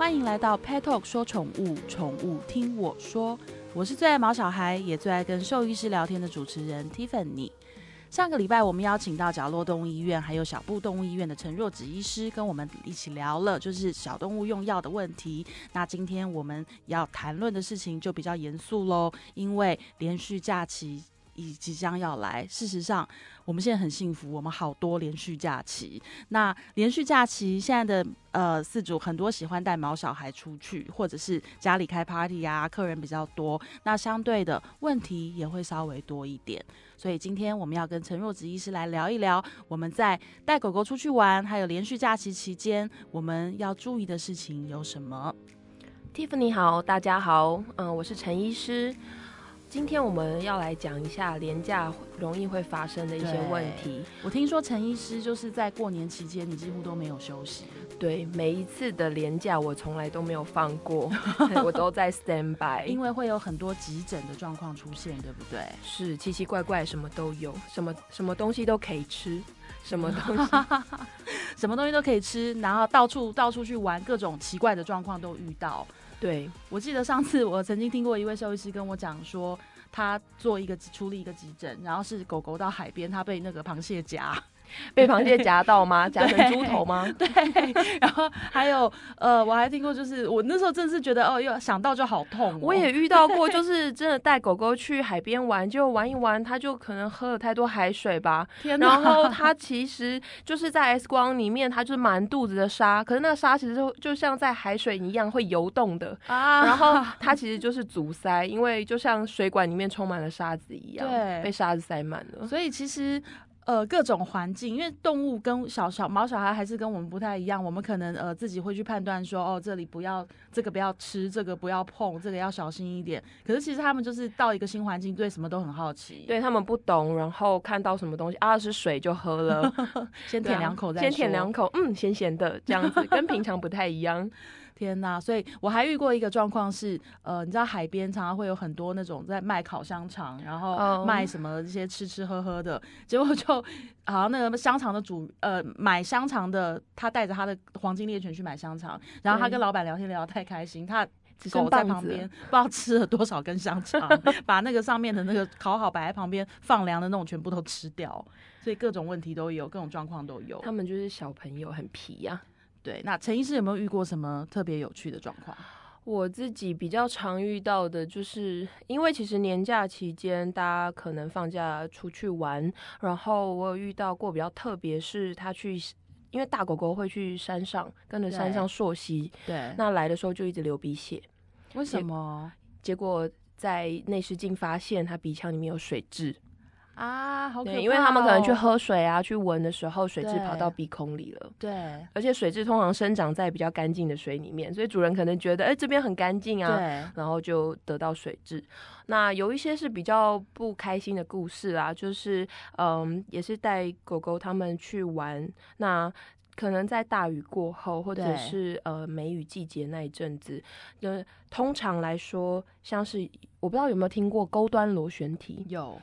欢迎来到 Pet Talk 说宠物，宠物听我说。我是最爱毛小孩，也最爱跟兽医师聊天的主持人 Tiffany。上个礼拜，我们邀请到角落动物医院还有小布动物医院的陈若芷医师，跟我们一起聊了就是小动物用药的问题。那今天我们要谈论的事情就比较严肃喽，因为连续假期已即将要来。事实上，我们现在很幸福，我们好多连续假期。那连续假期现在的呃四主很多喜欢带毛小孩出去，或者是家里开 party 啊，客人比较多，那相对的问题也会稍微多一点。所以今天我们要跟陈若子医师来聊一聊，我们在带狗狗出去玩，还有连续假期期间，我们要注意的事情有什么？Tiffany 好，大家好，嗯，我是陈医师。今天我们要来讲一下廉价容易会发生的一些问题。我听说陈医师就是在过年期间，你几乎都没有休息。对，每一次的廉价我从来都没有放过，我都在 stand by，因为会有很多急诊的状况出现，对不对？是奇奇怪怪，什么都有，什么什么东西都可以吃，什么东西，什么东西都可以吃，然后到处到处去玩，各种奇怪的状况都遇到。对，我记得上次我曾经听过一位兽医师跟我讲说，他做一个处理一个急诊，然后是狗狗到海边，他被那个螃蟹夹。被螃蟹夹到吗？夹成猪头吗？对，然后还有呃，我还听过，就是我那时候真的是觉得哦，又想到就好痛。我也遇到过，就是真的带狗狗去海边玩，就玩一玩，它就可能喝了太多海水吧。天然后它其实就是在 X 光里面，它就是满肚子的沙，可是那个沙其实就就像在海水一样会游动的啊。然后它其实就是阻塞，因为就像水管里面充满了沙子一样，对，被沙子塞满了。所以其实。呃，各种环境，因为动物跟小小毛小孩还是跟我们不太一样，我们可能呃自己会去判断说，哦，这里不要这个不要吃，这个不要碰，这个要小心一点。可是其实他们就是到一个新环境，对什么都很好奇，对他们不懂，然后看到什么东西啊是水就喝了，先舔两口再先舔两口，嗯，咸咸的这样子，跟平常不太一样。天呐！所以我还遇过一个状况是，呃，你知道海边常常会有很多那种在卖烤香肠，然后卖什么这些吃吃喝喝的，结果就好像那个香肠的主，呃，买香肠的他带着他的黄金猎犬去买香肠，然后他跟老板聊天聊得太开心，他狗在旁边不知道吃了多少根香肠，把那个上面的那个烤好摆在旁边放凉的那种全部都吃掉，所以各种问题都有，各种状况都有。他们就是小朋友，很皮呀。对，那陈医师有没有遇过什么特别有趣的状况？我自己比较常遇到的就是，因为其实年假期间大家可能放假出去玩，然后我有遇到过比较特别，是他去，因为大狗狗会去山上跟着山上溯溪，对，那来的时候就一直流鼻血，为什么？结果在内视镜发现他鼻腔里面有水蛭。啊，好可怕！因为他们可能去喝水啊，去闻的时候，水质跑到鼻孔里了。对，而且水质通常生长在比较干净的水里面，所以主人可能觉得，哎，这边很干净啊，然后就得到水质。那有一些是比较不开心的故事啊，就是嗯，也是带狗狗他们去玩，那可能在大雨过后，或者是呃梅雨季节那一阵子，就通常来说，像是我不知道有没有听过钩端螺旋体，有。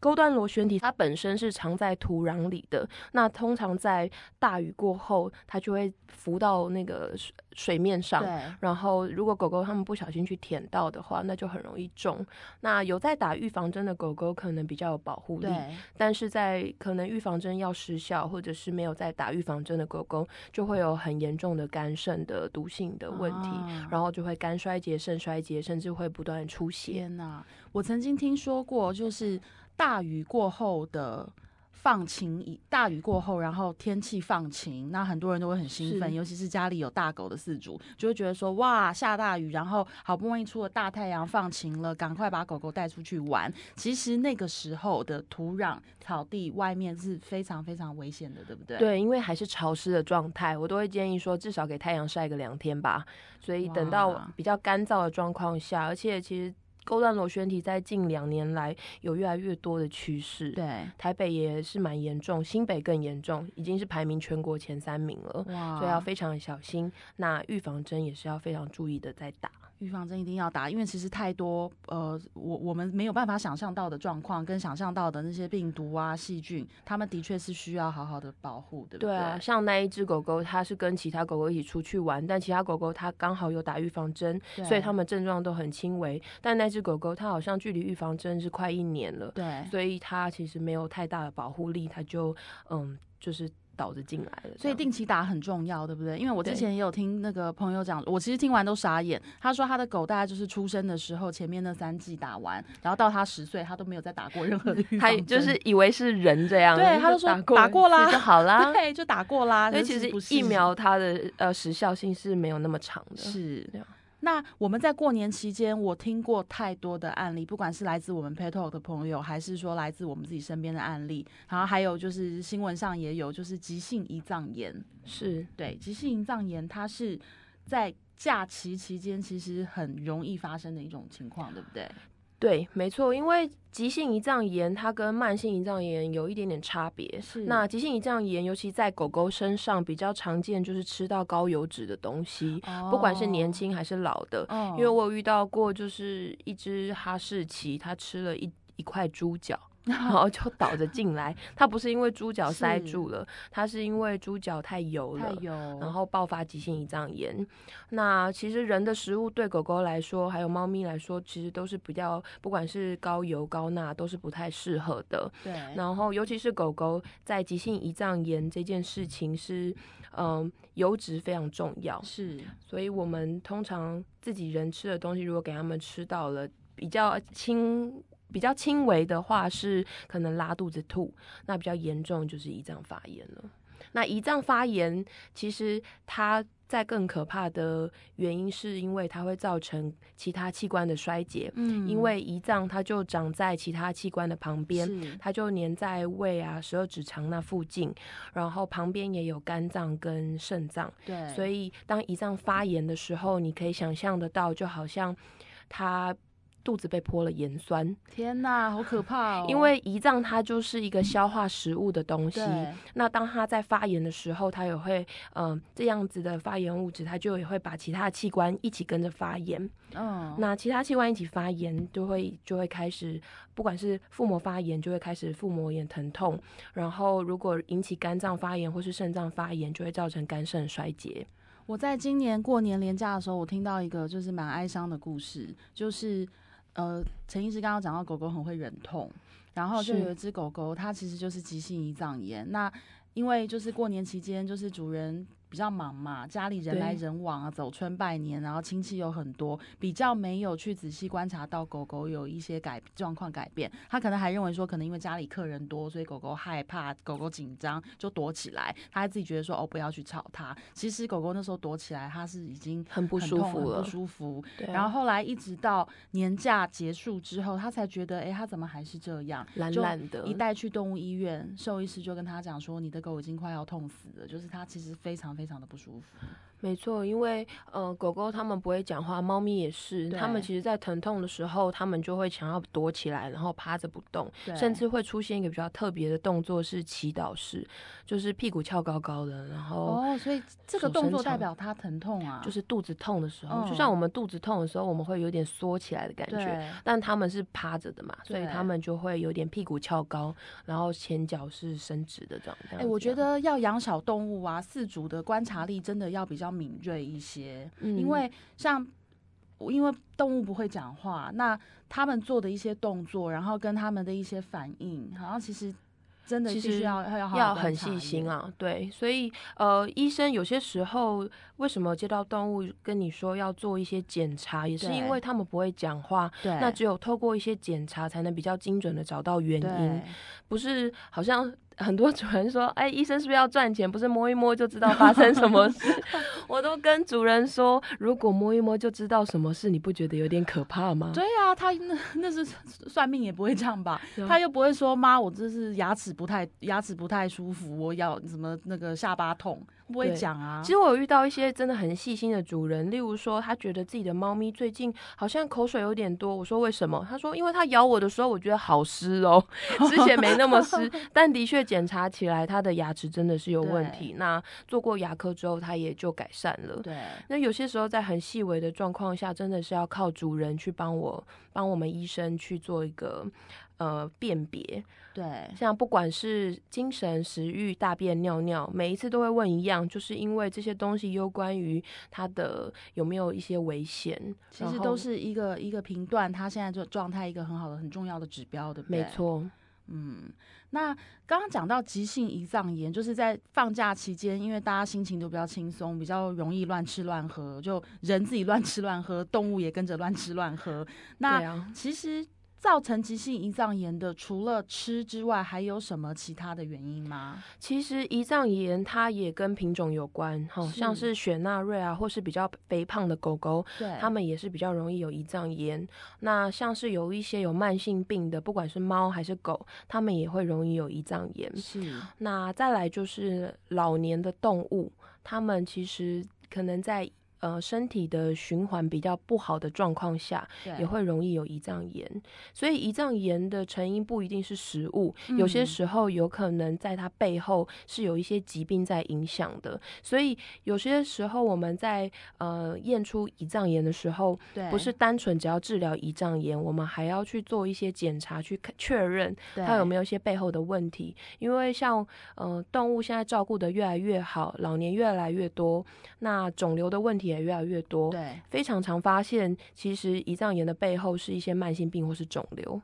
钩端螺旋体它本身是藏在土壤里的，那通常在大雨过后，它就会浮到那个水水面上。然后如果狗狗它们不小心去舔到的话，那就很容易中。那有在打预防针的狗狗可能比较有保护力，但是在可能预防针要失效，或者是没有在打预防针的狗狗，就会有很严重的肝肾的毒性的问题，然后就会肝衰竭、肾衰竭，甚至会不断出血。天哪！我曾经听说过，就是。大雨过后的放晴，大雨过后，然后天气放晴，那很多人都会很兴奋，尤其是家里有大狗的饲主，就会觉得说，哇，下大雨，然后好不容易出了大太阳，放晴了，赶快把狗狗带出去玩。其实那个时候的土壤、草地外面是非常非常危险的，对不对？对，因为还是潮湿的状态，我都会建议说，至少给太阳晒个两天吧。所以等到比较干燥的状况下，而且其实。钩断螺旋体在近两年来有越来越多的趋势，对，台北也是蛮严重，新北更严重，已经是排名全国前三名了，所以要非常小心。那预防针也是要非常注意的，在打。预防针一定要打，因为其实太多呃，我我们没有办法想象到的状况，跟想象到的那些病毒啊、细菌，他们的确是需要好好的保护，对不对？对啊，像那一只狗狗，它是跟其他狗狗一起出去玩，但其他狗狗它刚好有打预防针，所以它们症状都很轻微。但那只狗狗它好像距离预防针是快一年了，对，所以它其实没有太大的保护力，它就嗯，就是。倒着进来了，所以定期打很重要，对不对？因为我之前也有听那个朋友讲，我其实听完都傻眼。他说他的狗大概就是出生的时候前面那三季打完，然后到他十岁，他都没有再打过任何的预防针，就是以为是人这样。对，他就说打过啦就好啦，对，就打过啦。所以其实疫苗它的呃时效性是没有那么长的，是。那我们在过年期间，我听过太多的案例，不管是来自我们 petal 的朋友，还是说来自我们自己身边的案例，然后还有就是新闻上也有，就是急性胰脏炎，是。对急性胰脏炎，它是在假期期间其实很容易发生的一种情况，对不对？对，没错，因为急性胰脏炎它跟慢性胰脏炎有一点点差别。是，那急性胰脏炎尤其在狗狗身上比较常见，就是吃到高油脂的东西，不管是年轻还是老的。因为我有遇到过，就是一只哈士奇，它吃了一一块猪脚。然后就倒着进来，它不是因为猪脚塞住了，它是因为猪脚太油了，然后爆发急性胰脏炎。那其实人的食物对狗狗来说，还有猫咪来说，其实都是比较，不管是高油高钠，都是不太适合的。对。然后尤其是狗狗在急性胰脏炎这件事情是，嗯，油脂非常重要。是。所以我们通常自己人吃的东西，如果给他们吃到了比较轻。比较轻微的话是可能拉肚子吐，那比较严重就是胰脏发炎了。那胰脏发炎其实它在更可怕的原因是因为它会造成其他器官的衰竭。嗯，因为胰脏它就长在其他器官的旁边，它就粘在胃啊、十二指肠那附近，然后旁边也有肝脏跟肾脏。对，所以当胰脏发炎的时候，你可以想象得到，就好像它。肚子被泼了盐酸，天哪，好可怕哦！因为胰脏它就是一个消化食物的东西，那当它在发炎的时候，它也会，嗯，这样子的发炎物质，它就也会把其他的器官一起跟着发炎。嗯，那其他器官一起发炎，就会就会开始，不管是腹膜发炎，就会开始腹膜炎疼痛；然后如果引起肝脏发炎或是肾脏发炎，就会造成肝肾衰竭。我在今年过年年假的时候，我听到一个就是蛮哀伤的故事，就是。呃，陈医师刚刚讲到狗狗很会忍痛，然后就有一只狗狗，它其实就是急性胰脏炎。那因为就是过年期间，就是主人。比较忙嘛，家里人来人往啊，走春拜年，然后亲戚有很多，比较没有去仔细观察到狗狗有一些改状况改变。他可能还认为说，可能因为家里客人多，所以狗狗害怕，狗狗紧张就躲起来。他还自己觉得说，哦，不要去吵它。其实狗狗那时候躲起来，它是已经很不舒服了，不舒服。然后后来一直到年假结束之后，他才觉得，哎，他怎么还是这样，懒懒的。一带去动物医院，兽医师就跟他讲说，你的狗已经快要痛死了，就是它其实非常。非常的不舒服。没错，因为呃，狗狗它们不会讲话，猫咪也是，它们其实，在疼痛的时候，它们就会想要躲起来，然后趴着不动，甚至会出现一个比较特别的动作，是祈祷式，就是屁股翘高高的，然后哦，所以这个动作代表它疼痛啊，就是肚子痛的时候，就像我们肚子痛的时候，我们会有点缩起来的感觉，但它们是趴着的嘛，所以它们就会有点屁股翘高，然后前脚是伸直的这样。哎，我觉得要养小动物啊，四主的观察力真的要比较。敏锐一些，因为像因为动物不会讲话，那他们做的一些动作，然后跟他们的一些反应，好像其实真的其实要要要很细心啊。对，所以呃，医生有些时候为什么接到动物跟你说要做一些检查，也是因为他们不会讲话，对，那只有透过一些检查才能比较精准的找到原因，不是好像。很多主人说：“ 哎，医生是不是要赚钱？不是摸一摸就知道发生什么事？” 我都跟主人说：“如果摸一摸就知道什么事，你不觉得有点可怕吗？”对啊，他那那是算命也不会这样吧？他又不会说：“妈，我这是牙齿不太牙齿不太舒服，我要什么那个下巴痛。”不会讲啊。其实我有遇到一些真的很细心的主人，例如说他觉得自己的猫咪最近好像口水有点多。我说为什么？他说因为它咬我的时候，我觉得好湿哦，之前没那么湿，但的确。检查起来他的牙齿真的是有问题。那做过牙科之后，他也就改善了。对，那有些时候在很细微的状况下，真的是要靠主人去帮我帮我们医生去做一个呃辨别。对，像不管是精神、食欲、大便、尿尿，每一次都会问一样，就是因为这些东西有关于他的有没有一些危险，其实都是一个一个频段他现在这状态一个很好的、很重要的指标，对不对？没错。嗯，那刚刚讲到急性胰脏炎，就是在放假期间，因为大家心情都比较轻松，比较容易乱吃乱喝，就人自己乱吃乱喝，动物也跟着乱吃乱喝。那其实。造成急性胰脏炎的，除了吃之外，还有什么其他的原因吗？其实胰脏炎它也跟品种有关，哈，像是雪纳瑞啊，或是比较肥胖的狗狗，对，它们也是比较容易有胰脏炎。那像是有一些有慢性病的，不管是猫还是狗，它们也会容易有胰脏炎。是。那再来就是老年的动物，它们其实可能在。呃，身体的循环比较不好的状况下，也会容易有胰脏炎。所以胰脏炎的成因不一定是食物，有些时候有可能在它背后是有一些疾病在影响的。所以有些时候我们在呃验出胰脏炎的时候，不是单纯只要治疗胰脏炎，我们还要去做一些检查，去确认它有没有一些背后的问题。因为像呃动物现在照顾的越来越好，老年越来越多，那肿瘤的问题。也越来越多，对，非常常发现，其实胰脏炎的背后是一些慢性病或是肿瘤，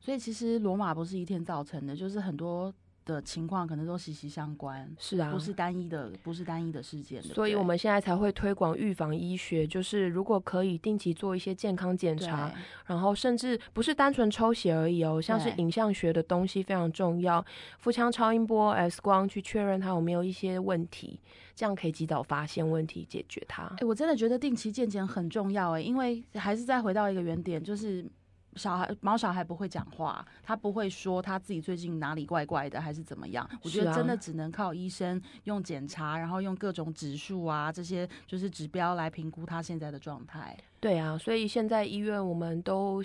所以其实罗马不是一天造成的，就是很多的情况可能都息息相关，是啊，不是单一的，不是单一的事件，所以我们现在才会推广预防医学，就是如果可以定期做一些健康检查，然后甚至不是单纯抽血而已哦，像是影像学的东西非常重要，腹腔超音波、X 光去确认它有没有一些问题。这样可以及早发现问题，解决它。哎，我真的觉得定期健检很重要哎，因为还是再回到一个原点，就是小孩毛小孩不会讲话，他不会说他自己最近哪里怪怪的，还是怎么样。我觉得真的只能靠医生用检查，然后用各种指数啊这些就是指标来评估他现在的状态。对啊，所以现在医院我们都。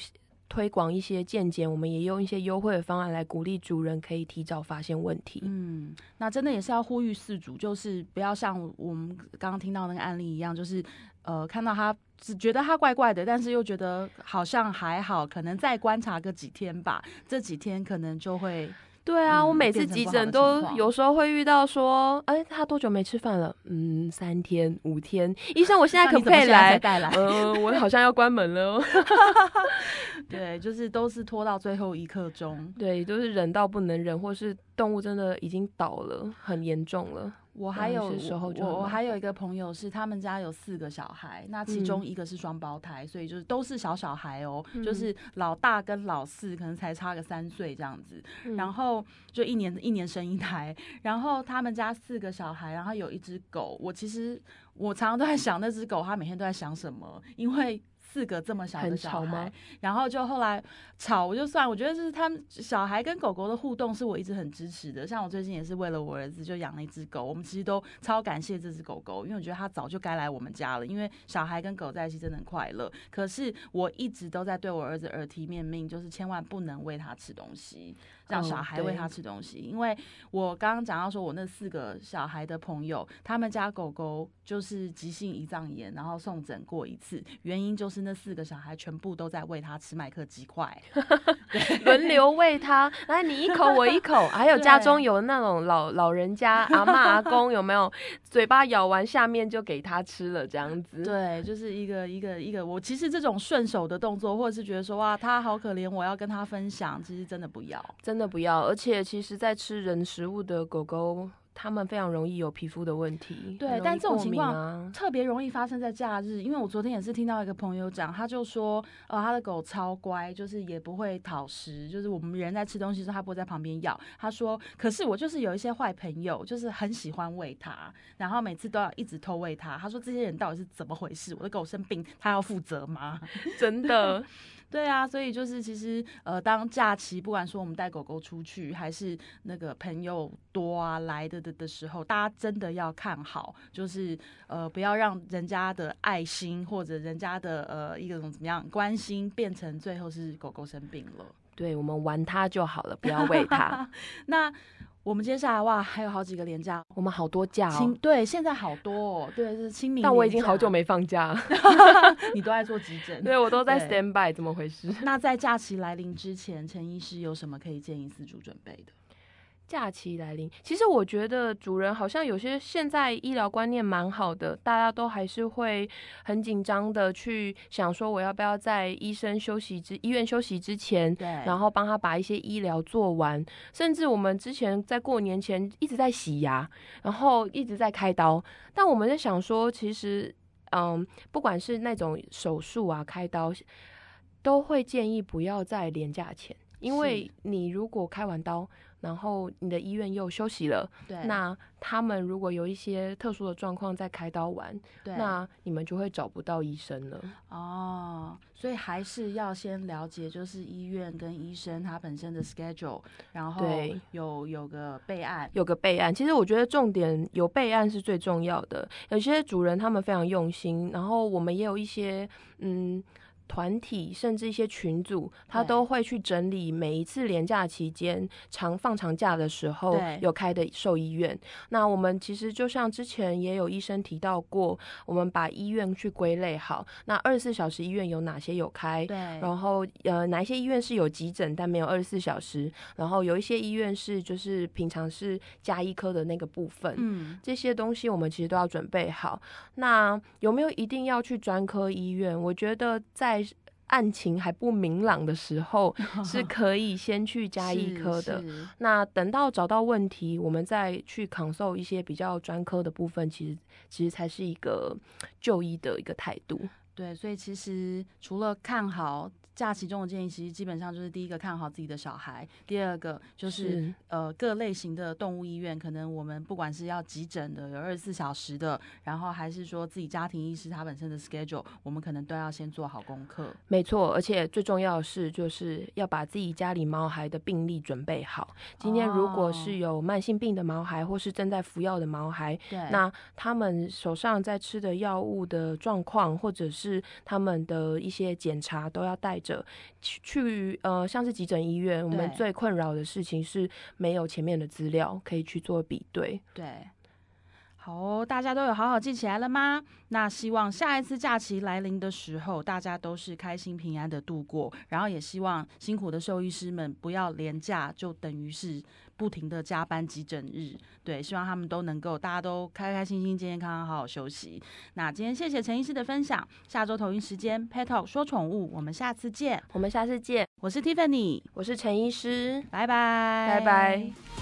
推广一些健检，我们也用一些优惠的方案来鼓励主人可以提早发现问题。嗯，那真的也是要呼吁饲主，就是不要像我们刚刚听到那个案例一样，就是呃看到他只觉得他怪怪的，但是又觉得好像还好，可能再观察个几天吧，这几天可能就会。对啊，我每次急诊都有时候会遇到说，哎，他多久没吃饭了？嗯，三天、五天。医生，我现在可不可以来？呃，我好像要关门了。对，就是都是拖到最后一刻钟。对，都是忍到不能忍，或是动物真的已经倒了，很严重了。我还有我我还有。一个朋友是他们家有四个小孩，那其中一个是双胞胎，所以就是都是小小孩哦，就是老大跟老四可能才差个三岁这样子，然后就一年一年生一胎，然后他们家四个小孩，然后有一只狗，我其实我常常都在想那只狗它每天都在想什么，因为。四个这么小的小孩，然后就后来吵，我就算，我觉得是他们小孩跟狗狗的互动是我一直很支持的。像我最近也是为了我儿子就养了一只狗，我们其实都超感谢这只狗狗，因为我觉得它早就该来我们家了。因为小孩跟狗在一起真的很快乐。可是我一直都在对我儿子耳提面命，就是千万不能喂他吃东西。让小孩喂他吃东西，因为我刚刚讲到说，我那四个小孩的朋友，他们家狗狗就是急性胰脏炎，然后送诊过一次，原因就是那四个小孩全部都在喂他吃麦克鸡块，轮流喂他，来你一口我一口，还有家中有那种老老人家阿妈阿公有没有，嘴巴咬完下面就给他吃了这样子，对，就是一个一个一个，我其实这种顺手的动作，或者是觉得说哇它好可怜，我要跟它分享，其实真的不要，真。真的不要，而且其实，在吃人食物的狗狗，它们非常容易有皮肤的问题。对，但这种情况特别容易发生在假日，因为我昨天也是听到一个朋友讲，他就说，呃，他的狗超乖，就是也不会讨食，就是我们人在吃东西时候，他不会在旁边咬。他说，可是我就是有一些坏朋友，就是很喜欢喂它，然后每次都要一直偷喂它。他说，这些人到底是怎么回事？我的狗生病，他要负责吗？真的。对啊，所以就是其实呃，当假期不管说我们带狗狗出去，还是那个朋友多啊来的的的时候，大家真的要看好，就是呃，不要让人家的爱心或者人家的呃一个怎么样关心变成最后是狗狗生病了。对我们玩它就好了，不要喂它。那。我们接下来哇，还有好几个连假，我们好多假哦。对，现在好多哦，对，是清明。但我已经好久没放假，你都在做急诊，对我都在 stand by，怎么回事？那在假期来临之前，陈医师有什么可以建议四主准备的？假期来临，其实我觉得主人好像有些现在医疗观念蛮好的，大家都还是会很紧张的去想说，我要不要在医生休息之医院休息之前，对，然后帮他把一些医疗做完。甚至我们之前在过年前一直在洗牙，然后一直在开刀，但我们在想说，其实，嗯，不管是那种手术啊、开刀，都会建议不要在廉价前，因为你如果开完刀。然后你的医院又休息了，对，那他们如果有一些特殊的状况在开刀完，对，那你们就会找不到医生了。哦，所以还是要先了解，就是医院跟医生他本身的 schedule，然后有有个备案，有个备案。其实我觉得重点有备案是最重要的。有些主人他们非常用心，然后我们也有一些嗯。团体甚至一些群组，他都会去整理每一次连假期间长放长假的时候有开的兽医院。那我们其实就像之前也有医生提到过，我们把医院去归类好。那二十四小时医院有哪些有开？对。然后呃，哪一些医院是有急诊但没有二十四小时？然后有一些医院是就是平常是加医科的那个部分。嗯。这些东西我们其实都要准备好。那有没有一定要去专科医院？我觉得在案情还不明朗的时候，是可以先去加医科的。那等到找到问题，我们再去 consult 一些比较专科的部分，其实其实才是一个就医的一个态度。对，所以其实除了看好。假期中的建议其实基本上就是第一个看好自己的小孩，第二个就是呃各类型的动物医院，可能我们不管是要急诊的有二十四小时的，然后还是说自己家庭医师他本身的 schedule，我们可能都要先做好功课。没错，而且最重要的是就是要把自己家里毛孩的病历准备好。今天如果是有慢性病的毛孩，或是正在服药的毛孩，对，那他们手上在吃的药物的状况，或者是他们的一些检查都要带着。去去呃，像是急诊医院，我们最困扰的事情是没有前面的资料可以去做比对。对，好，大家都有好好记起来了吗？那希望下一次假期来临的时候，大家都是开心平安的度过。然后也希望辛苦的兽医师们不要连假，就等于是。不停的加班急诊日，对，希望他们都能够，大家都开开心心、健健康康、好好休息。那今天谢谢陈医师的分享，下周同一时间 Pet Talk 说宠物，我们下次见，我们下次见。我是 Tiffany，我是陈医师，拜拜，拜拜。